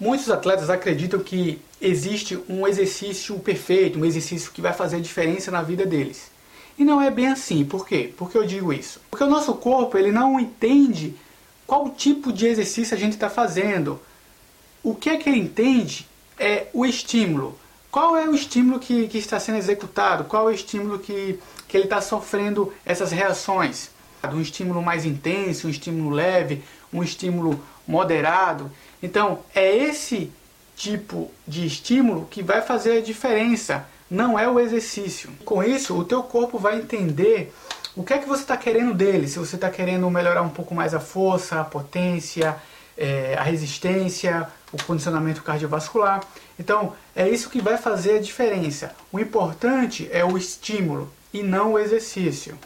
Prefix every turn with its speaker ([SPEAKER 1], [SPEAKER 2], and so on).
[SPEAKER 1] Muitos atletas acreditam que existe um exercício perfeito, um exercício que vai fazer a diferença na vida deles. E não é bem assim. Por quê? Por que eu digo isso? Porque o nosso corpo ele não entende qual tipo de exercício a gente está fazendo. O que é que ele entende é o estímulo. Qual é o estímulo que, que está sendo executado? Qual é o estímulo que, que ele está sofrendo essas reações? Um estímulo mais intenso, um estímulo leve, um estímulo moderado. Então, é esse tipo de estímulo que vai fazer a diferença, não é o exercício. Com isso, o teu corpo vai entender o que é que você está querendo dele. Se você está querendo melhorar um pouco mais a força, a potência, é, a resistência, o condicionamento cardiovascular. Então, é isso que vai fazer a diferença. O importante é o estímulo e não o exercício.